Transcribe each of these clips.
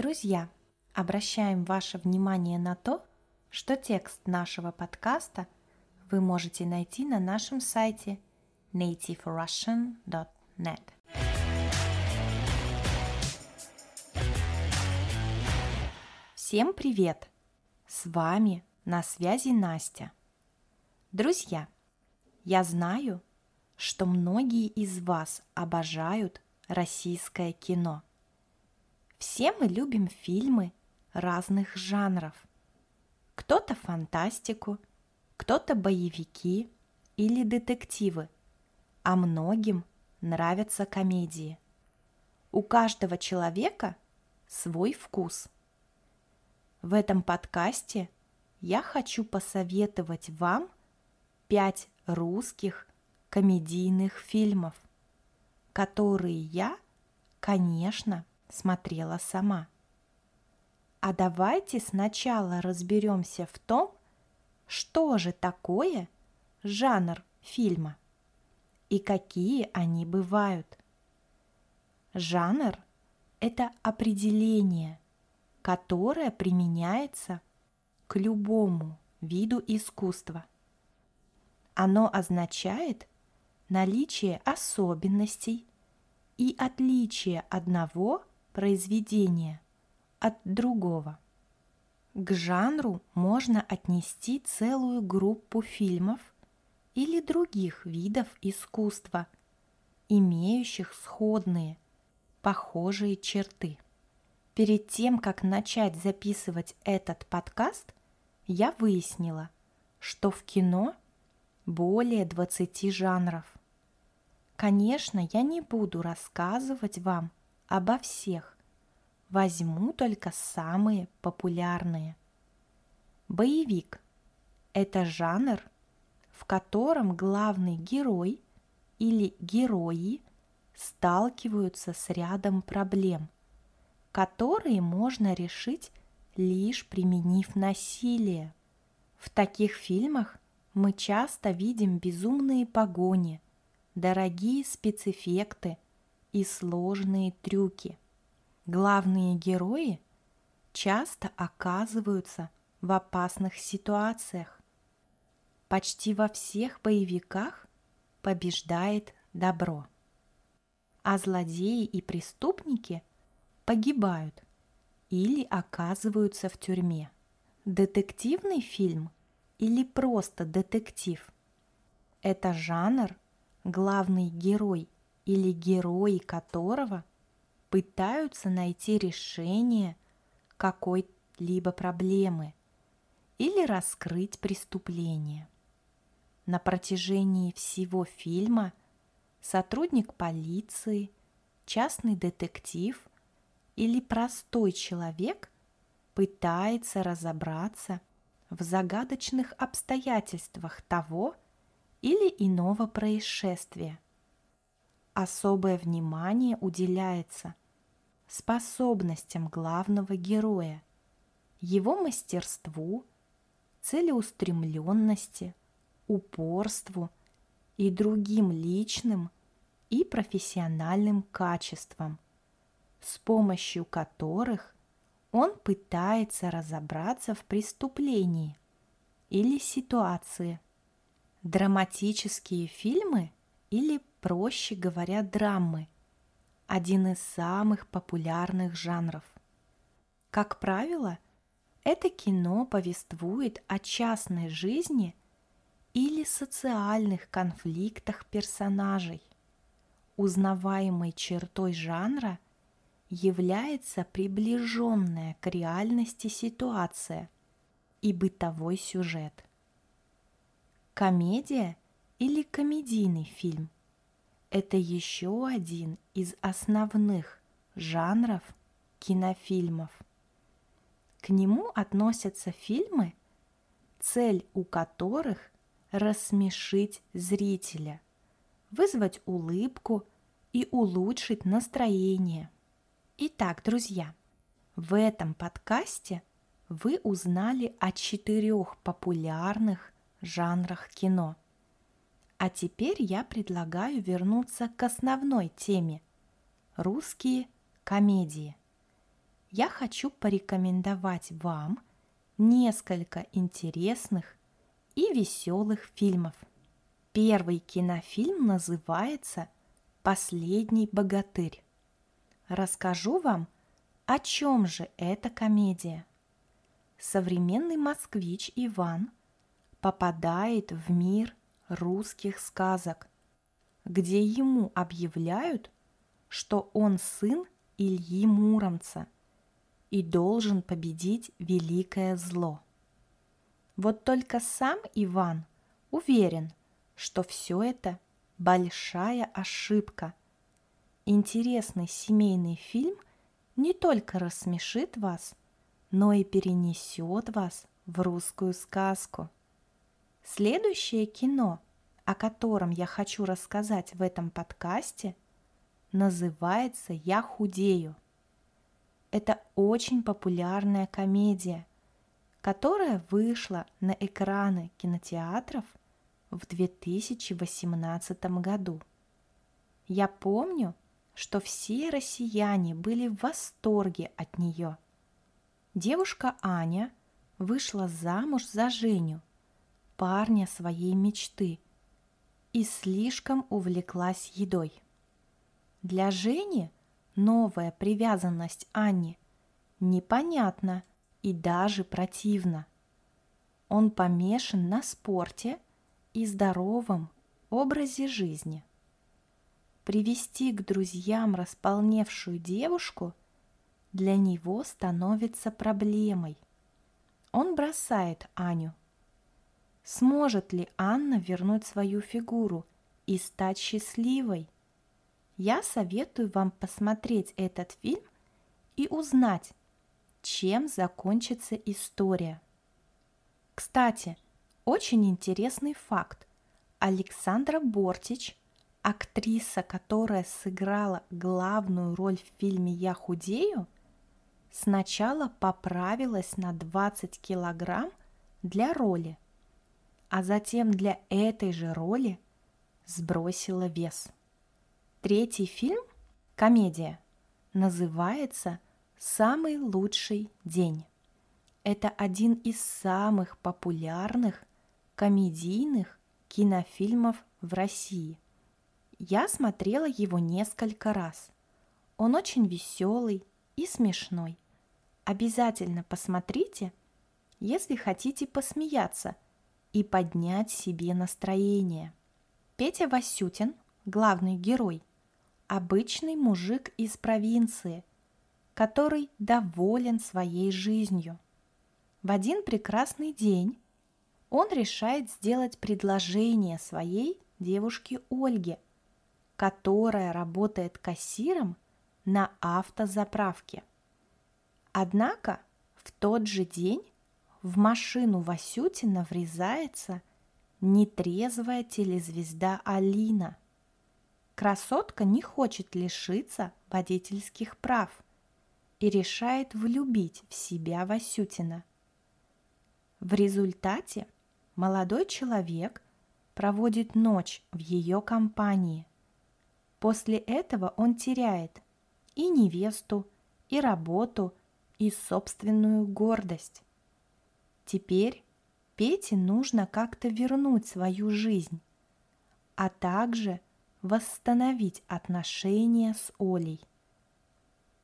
Друзья, обращаем ваше внимание на то, что текст нашего подкаста вы можете найти на нашем сайте nativerussian.net. Всем привет! С вами на связи Настя. Друзья, я знаю, что многие из вас обожают российское кино. Все мы любим фильмы разных жанров. Кто-то фантастику, кто-то боевики или детективы, а многим нравятся комедии. У каждого человека свой вкус. В этом подкасте я хочу посоветовать вам пять русских комедийных фильмов, которые я, конечно, смотрела сама. А давайте сначала разберемся в том, что же такое жанр фильма и какие они бывают. Жанр – это определение, которое применяется к любому виду искусства. Оно означает наличие особенностей и отличие одного произведения от другого. К жанру можно отнести целую группу фильмов или других видов искусства, имеющих сходные, похожие черты. Перед тем, как начать записывать этот подкаст, я выяснила, что в кино более 20 жанров. Конечно, я не буду рассказывать вам обо всех. Возьму только самые популярные. Боевик – это жанр, в котором главный герой или герои сталкиваются с рядом проблем, которые можно решить лишь применив насилие. В таких фильмах мы часто видим безумные погони, дорогие спецэффекты и сложные трюки. Главные герои часто оказываются в опасных ситуациях. Почти во всех боевиках побеждает добро, а злодеи и преступники погибают или оказываются в тюрьме. Детективный фильм – или просто детектив. Это жанр, главный герой или герои которого пытаются найти решение какой-либо проблемы или раскрыть преступление. На протяжении всего фильма сотрудник полиции, частный детектив или простой человек пытается разобраться в загадочных обстоятельствах того или иного происшествия. Особое внимание уделяется способностям главного героя, его мастерству, целеустремленности, упорству и другим личным и профессиональным качествам, с помощью которых он пытается разобраться в преступлении или ситуации. Драматические фильмы или, проще говоря, драмы – один из самых популярных жанров. Как правило, это кино повествует о частной жизни или социальных конфликтах персонажей. Узнаваемой чертой жанра – является приближенная к реальности ситуация и бытовой сюжет. Комедия или комедийный фильм – это еще один из основных жанров кинофильмов. К нему относятся фильмы, цель у которых – рассмешить зрителя, вызвать улыбку и улучшить настроение – Итак, друзья, в этом подкасте вы узнали о четырех популярных жанрах кино. А теперь я предлагаю вернуться к основной теме – русские комедии. я хочу порекомендовать вам несколько интересных и веселых фильмов. Первый кинофильм называется «Последний богатырь». Расскажу вам, о чем же эта комедия. Современный москвич Иван попадает в мир русских сказок, где ему объявляют, что он сын Ильи Муромца и должен победить великое зло. Вот только сам Иван уверен, что все это большая ошибка. Интересный семейный фильм не только рассмешит вас, но и перенесет вас в русскую сказку. Следующее кино, о котором я хочу рассказать в этом подкасте, называется «Я худею». Это очень популярная комедия, которая вышла на экраны кинотеатров – в 2018 году. Я помню, что все россияне были в восторге от нее. Девушка Аня вышла замуж за Женю, парня своей мечты, и слишком увлеклась едой. Для Жени новая привязанность Анне непонятна и даже противна. Он помешан на спорте – и здоровом образе жизни. Привести к друзьям располневшую девушку для него становится проблемой. Он бросает Аню. Сможет ли Анна вернуть свою фигуру и стать счастливой? Я советую вам посмотреть этот фильм и узнать, чем закончится история. Кстати, очень интересный факт. Александра Бортич, актриса, которая сыграла главную роль в фильме «Я худею», сначала поправилась на 20 килограмм для роли, а затем для этой же роли сбросила вес. Третий фильм, комедия, называется «Самый лучший день». Это один из самых популярных комедийных кинофильмов в России. Я смотрела его несколько раз. Он очень веселый и смешной. Обязательно посмотрите, если хотите посмеяться и поднять себе настроение. Петя Васютин, главный герой, обычный мужик из провинции, который доволен своей жизнью. В один прекрасный день он решает сделать предложение своей девушке Ольге, которая работает кассиром на автозаправке. Однако в тот же день в машину Васютина врезается нетрезвая телезвезда Алина. Красотка не хочет лишиться водительских прав и решает влюбить в себя Васютина. В результате – молодой человек проводит ночь в ее компании. После этого он теряет и невесту, и работу, и собственную гордость. Теперь Пете нужно как-то вернуть свою жизнь, а также восстановить отношения с Олей.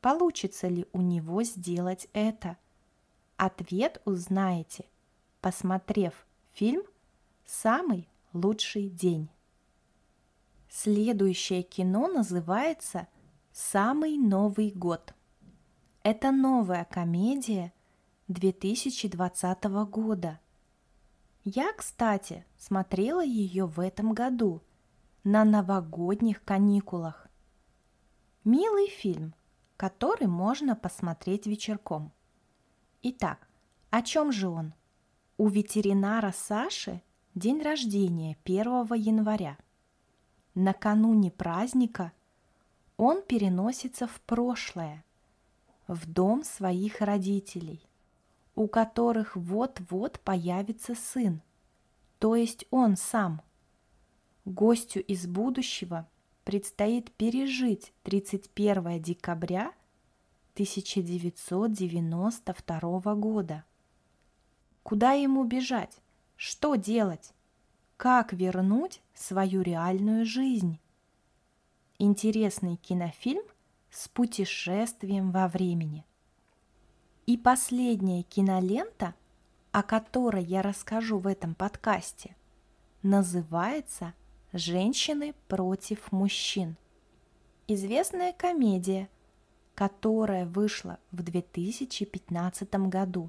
Получится ли у него сделать это? Ответ узнаете, посмотрев Фильм «Самый лучший день». Следующее кино называется «Самый Новый год». Это новая комедия 2020 года. Я, кстати, смотрела ее в этом году на новогодних каникулах. Милый фильм, который можно посмотреть вечерком. Итак, о чем же он? У ветеринара Саши день рождения 1 января. Накануне праздника он переносится в прошлое, в дом своих родителей, у которых вот-вот появится сын, то есть он сам. Гостю из будущего предстоит пережить 31 декабря 1992 года. Куда ему бежать? Что делать? Как вернуть свою реальную жизнь? Интересный кинофильм с путешествием во времени. И последняя кинолента, о которой я расскажу в этом подкасте, называется «Женщины против мужчин». Известная комедия, которая вышла в 2015 году.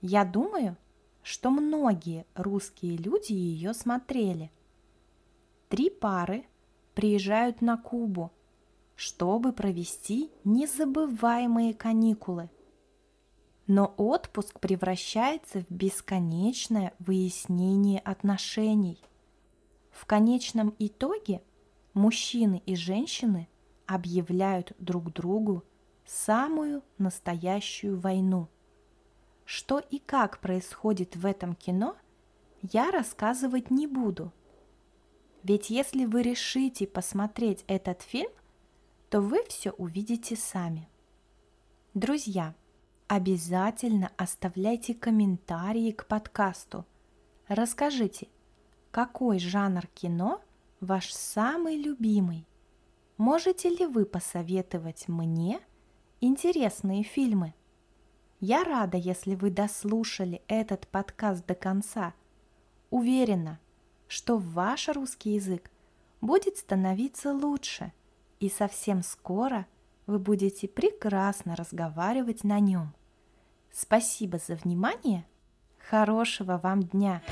Я думаю, что многие русские люди ее смотрели. Три пары приезжают на Кубу, чтобы провести незабываемые каникулы. Но отпуск превращается в бесконечное выяснение отношений. В конечном итоге мужчины и женщины объявляют друг другу самую настоящую войну – что и как происходит в этом кино, я рассказывать не буду. Ведь если вы решите посмотреть этот фильм, то вы все увидите сами. Друзья, обязательно оставляйте комментарии к подкасту. Расскажите, какой жанр кино ваш самый любимый? Можете ли вы посоветовать мне интересные фильмы? Я рада, если вы дослушали этот подкаст до конца. Уверена, что ваш русский язык будет становиться лучше, и совсем скоро вы будете прекрасно разговаривать на нем. Спасибо за внимание. Хорошего вам дня!